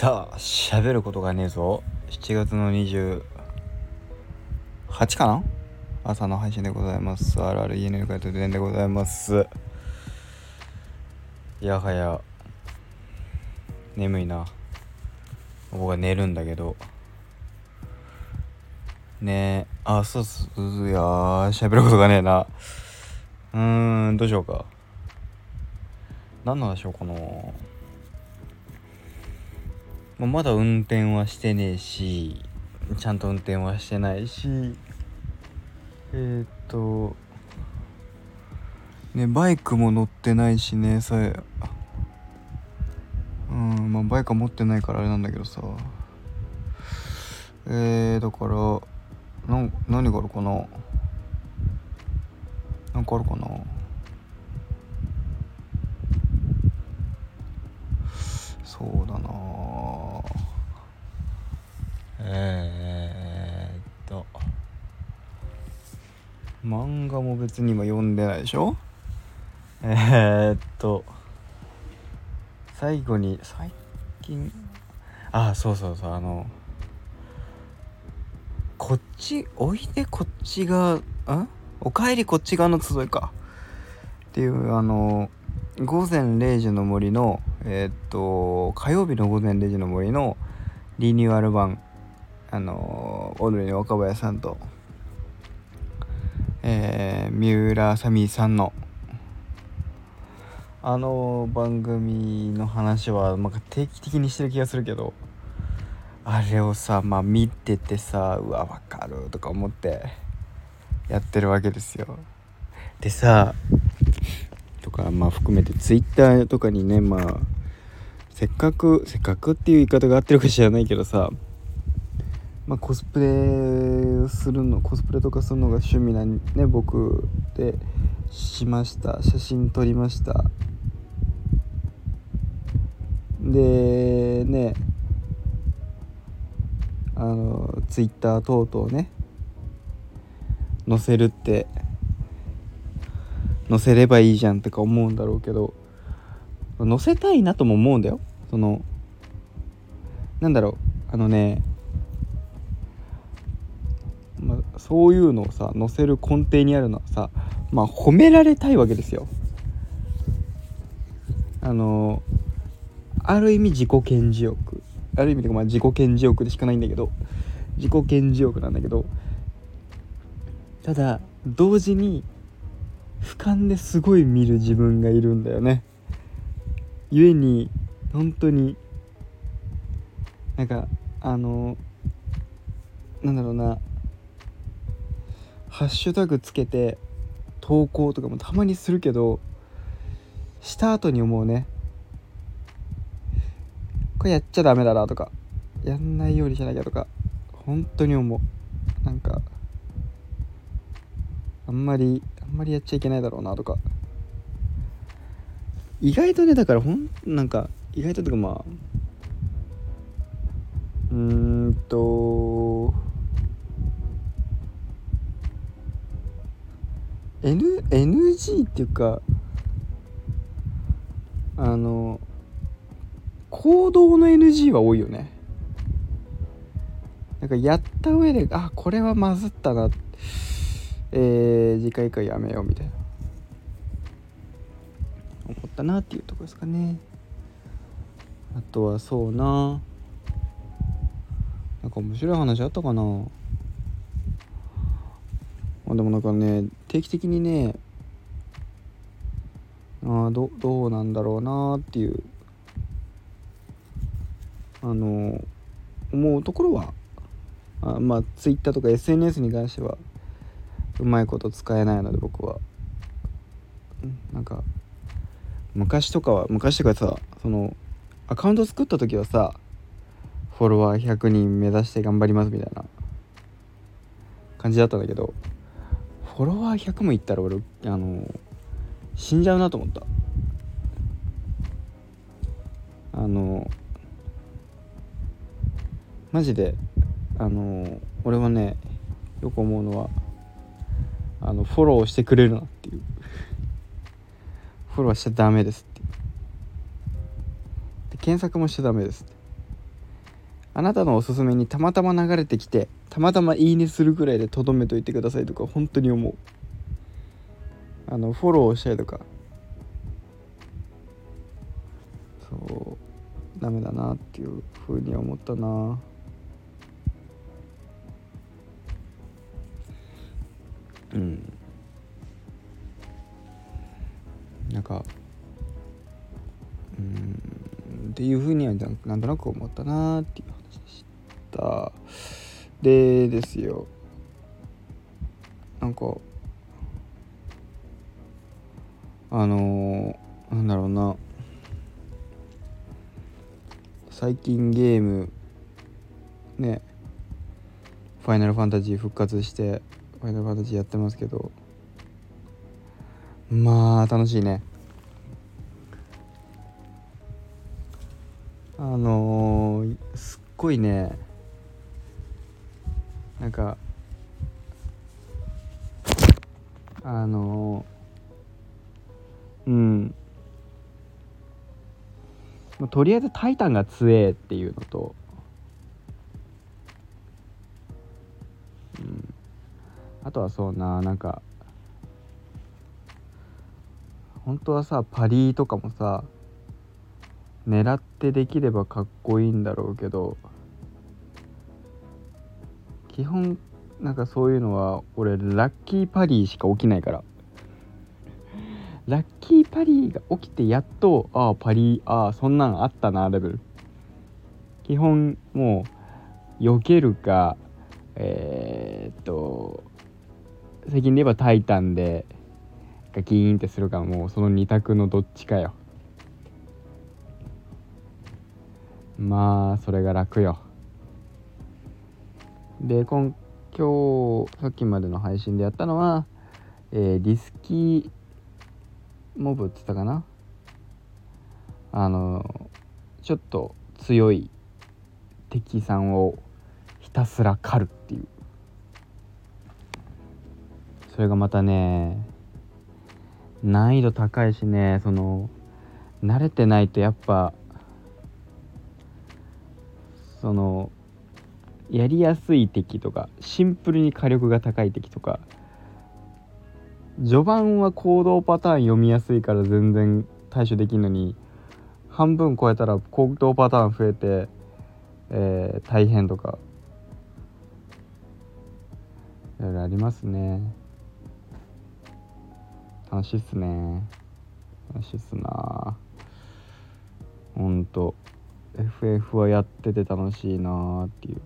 さあ喋ることがねえぞ。7月の28かな？朝の配信でございます。RRENL 会とでございます。やはや眠いな。僕は寝るんだけど。ねえあそうそういや喋ることがねえな。うーんどうしようか。何の話しようかな。ままだ運転はしてねえしちゃんと運転はしてないしえー、っとねバイクも乗ってないしねさえうんまあバイクは持ってないからあれなんだけどさ。えー、だからな何があるかな？なんかあるかな？そうだなえー、っと。漫画も別に今読んでないでしょ？えー、っと。最後に最近？あそうそうそう。あのこっちおいでこっち側ん？おかえりこっち側の集いか。っていうあの午前0時の森のえー、っと火曜日の午前0時の森のリニューアル版あのオードリーの若林さんと、えー、三浦あさみさんのあの番組の話は、まあ、定期的にしてる気がするけどあれをさまあ見ててさうわ分かるとか思ってやってるわけですよ。でさとかまあ含めてツイッターとかにねまあせっかくせっかくっていう言い方が合ってるか知らないけどさまあ、コスプレするのコスプレとかするのが趣味なね僕でしました。写真撮りました。でねあのツイッター等々ね載せるって載せればいいじゃんとか思うんだろうけど載せたいなとも思うんだよ。そのなんだろう。あのねまあ、そういうのをさ載せる根底にあるのはさまあ褒められたいわけですよ。あのある意味自己顕示欲ある意味でまあ自己顕示欲でしかないんだけど自己顕示欲なんだけどただ同時に俯瞰ですごい見る自分がいるんだよね。故に本当になんかあのなんだろうなハッシュタグつけて投稿とかもたまにするけどした後に思うね。これやっちゃダメだなとかやんないようにしなきゃとか本当に思う。なんかあんまりあんまりやっちゃいけないだろうなとか。意外とねだからほんなんか意外ととかまあうーんと N NG っていうかあの行動の NG は多いよね。なんかやった上であこれはまずったな。えー、次回からやめようみたいな。思ったなっていうとこですかね。あとはそうな。なんか面白い話あったかな。まあ、でもなんかね定期的にねあどどうなんだろうなっていうあの思うところはあまあ Twitter とか SNS に関してはうまいこと使えないので僕は。なんか昔とかは昔とかさそのアカウント作った時はさフォロワー100人目指して頑張りますみたいな感じだったんだけどフォロワー100もいったら俺あの死んじゃうなと思った。あのマジであの俺はねよく思うのはあのフォローしてくれるなっていう。フォローしちゃダメですってで検索もしちゃダメですって。あなたのおすすめにたまたま流れてきてたまたまいいねするぐらいでとどめといてくださいとか本当に思う。あのフォローしたりとか。そう。ダメだなっていうふうに思ったな。うん。なんかうん。っていうふうにはなんとなく思ったなっていう話でした。でですよ。なんかあのー、なんだろうな。最近ゲームねファイナルファンタジー復活してファイナルファンタジーやってますけど。まあ楽しいね。あのー、すっごいね。なんかあの、うん。とりあえず「タイタン」が強えっていうのと、うん、あとはそうななんか本当はさパリとかもさ狙ってできればかっこいいんだろうけど基本なんかそういうのは俺ラッキーパリーしか起きないから。ラッキーパリーが起きてやっとああパリーああそんなんあったなレベル。基本もう避けるかえー、っと最近で言えば「タイタン」でガキーンってするかもうその2択のどっちかよ。まあそれが楽よ。で今今日さっきまでの配信でやったのは、えー、リスキーモブって言ったかな？あのちょっと強い敵さんをひたすら狩るっていう。それがまたね難易度高いしねその慣れてないとやっぱそのやりやすい敵とかシンプルに火力が高い敵とか序盤は行動パターン読みやすいから全然対処できるのに半分超えたら行動パターン増えて、えー、大変とかいろいろありますね。楽しいっすね。楽しいっすな。ほんと。FF はやってて楽しいなーっていう。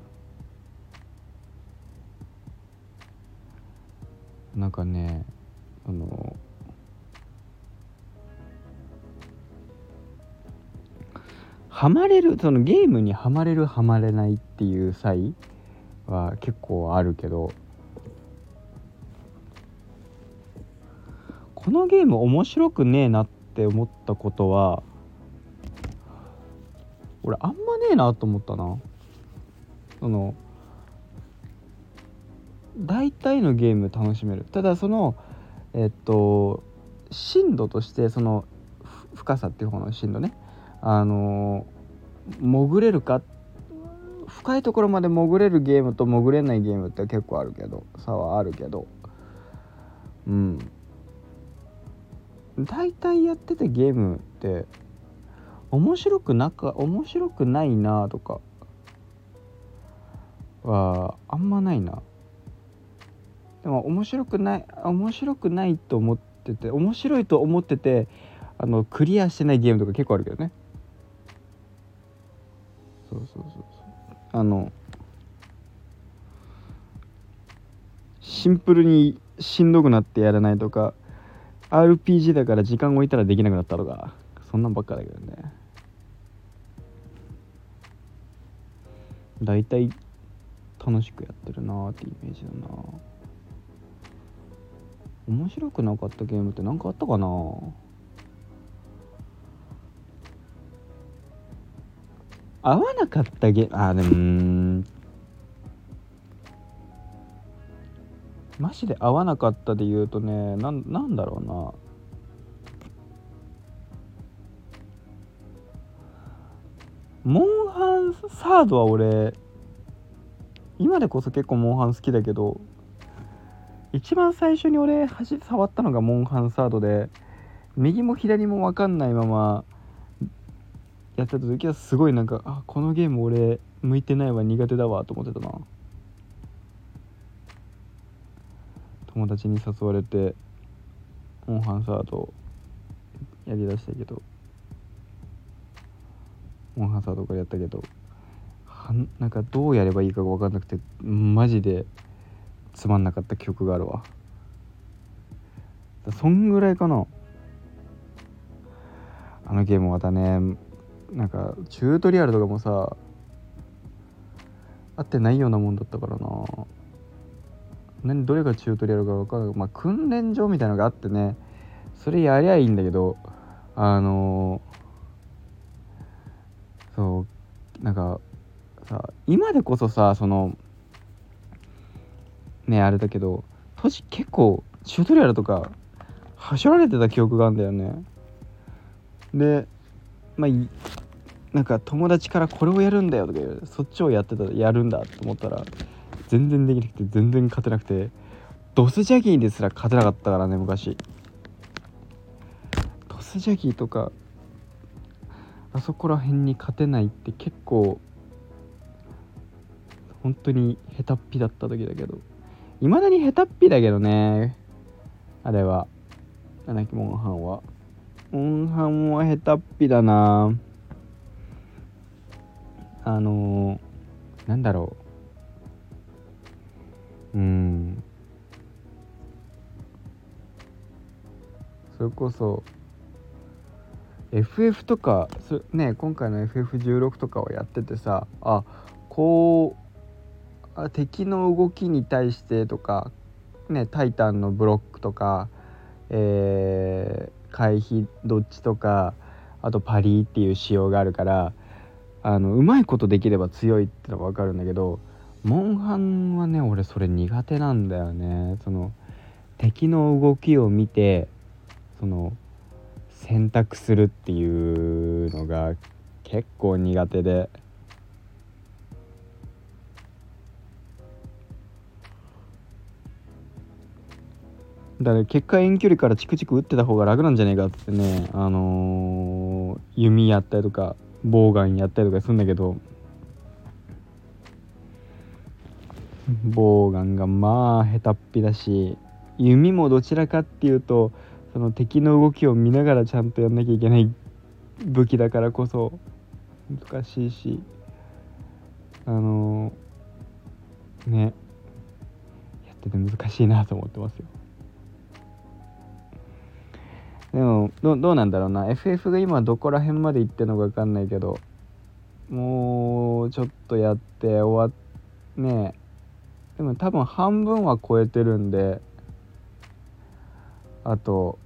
なんかねあのハマれるそのゲームにはまれるはまれないっていう際は結構あるけどこのゲーム面白くねえなって思ったことは俺あんまねえなと思ったな。その大体のゲーム楽しめる。ただそのえっと深度としてその深さっていう方の深度ね。あの潜れるか深いところまで潜れるゲームと潜れないゲームって結構あるけど差はあるけど。うん。大体やってたゲームって面白くなか面白くないなとかはあんまないな。でも面白くない面白くないと思ってて面白いと思っててあのクリアしてないゲームとか結構あるけどね。そうそうそうそう。あのシンプルにしんどくなってやらないとか RPG だから時間置いたらできなくなったとかそんなんばっかだけどね。大体楽しくやってるなーってイメージだな面白くなかったゲームって何かあったかな？合わなかったゲームあでもうん。マジで合わなかったで言うとねななんだろうな。モンハンサードは俺今でこそ結構モンハン好きだけど一番最初に俺端触ったのがモンハンサードで右も左も分かんないままやってた時はすごいなんかあこのゲーム俺向いてないわ苦手だわと思ってたな。友達に誘われてモンハンサードやりだしたけどモンハンサードからやったけどはなんかどうやればいいかが分かんなくてマジでつまんなかった記憶があるわ。そんぐらいかな。あのゲームまたねなんかチュートリアルとかもさ合ってないようなもんだったからな。何どれがチュートリアルか分からないまあ訓練場みたいなのがあってね。それやりゃいいんだけどあのー、そうなんかさ今でこそさそのねあれだけど当時結構チュートリアルとか走られてた記憶があるんだよね。でまあなんか友達からこれをやるんだよとかそっちをやってたやるんだと思ったら全然できなくて全然勝てなくてドスジャギーですら勝てなかったからね昔。ドスジャギーとかあそこら辺に勝てないって結構本当に下手っぴだった時だけど。いまだに下手っぴだけどね。あれは。なんだっけモンハンはモンハンは下手っぴだな。あのー、なんだろう。うん。それこそ FF とかね今回の FF16 とかをやっててさあこう敵の動きに対してとかねタイタンのブロックとかえー、回避どっちとかあとパリーっていう仕様があるからあのうまいことできれば強いってのが分かるんだけどモンハンはね俺それ苦手なんだよね。その敵の動きを見てその選択するっていうのが結構苦手で。だから結果遠距離からチクチク打ってた方が楽なんじゃねえかってねあのー、弓やったりとかボウガンやったりとかするんだけどボウガンがまあ下手っぴだし弓もどちらかっていうとその敵の動きを見ながらちゃんとやんなきゃいけない武器だからこそ難しいしあのー、ねやってて難しいなと思ってますよ。どどうなんだろうな。FF が今どこら辺まで行ってんのか分かんないけどもうちょっとやって終わっねでも多分半分は超えてるんであと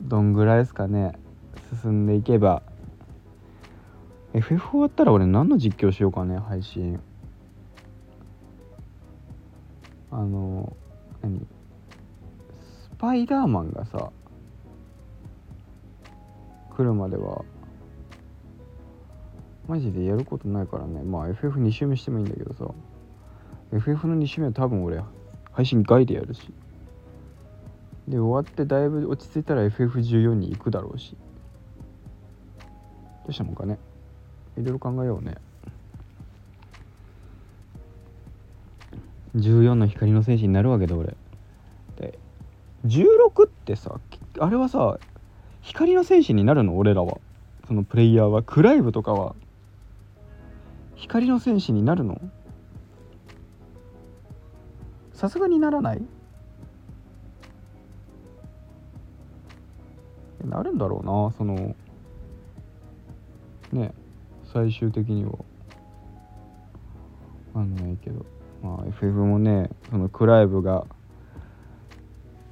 どんぐらいですかね。進んでいけば。FF 終わったら俺何の実況しようかね配信。あの何？スパイダーマンがさ来るまではマジでやることないからね。まあ FF2 周目してもいいんだけどさ。FF の2周目は多分俺配信外でやるし。で終わってだいぶ落ち着いたら FF14 に行くだろうし。どうしたもんかね。いろいろ考えようね。14の光の戦士になるわけだ俺。で16ってさあれはさ光の戦士になるの俺らは。そのプレイヤーは。クライブとかは。光の戦士になるの？さすがにならない？なるんだろうな。そのね最終的には。なんないけど。まあ FF もねそのクライブが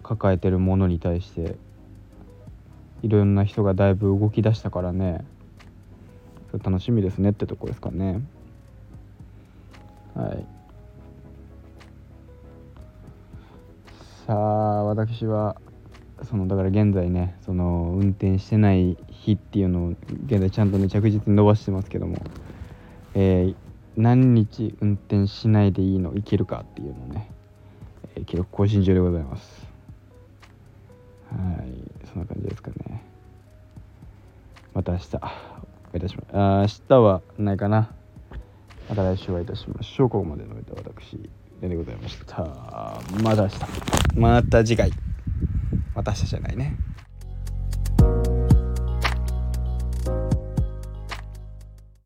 抱えてるものに対していろんな人がだいぶ動き出したからね。楽しみですねってとこですかね。はい。さあ私はそのだから現在ねその運転してない日っていうのを現在ちゃんとね着実に伸ばしてますけども、えー、何日運転しないでいいのいけるかっていうのね、えー、記録更新中でございます。はいそんな感じですかね。また明日おいたしまあ明日はないかな。また来週はいたしましょう。ここまでの間私でございました。また明日。また次回。また明日じゃないね。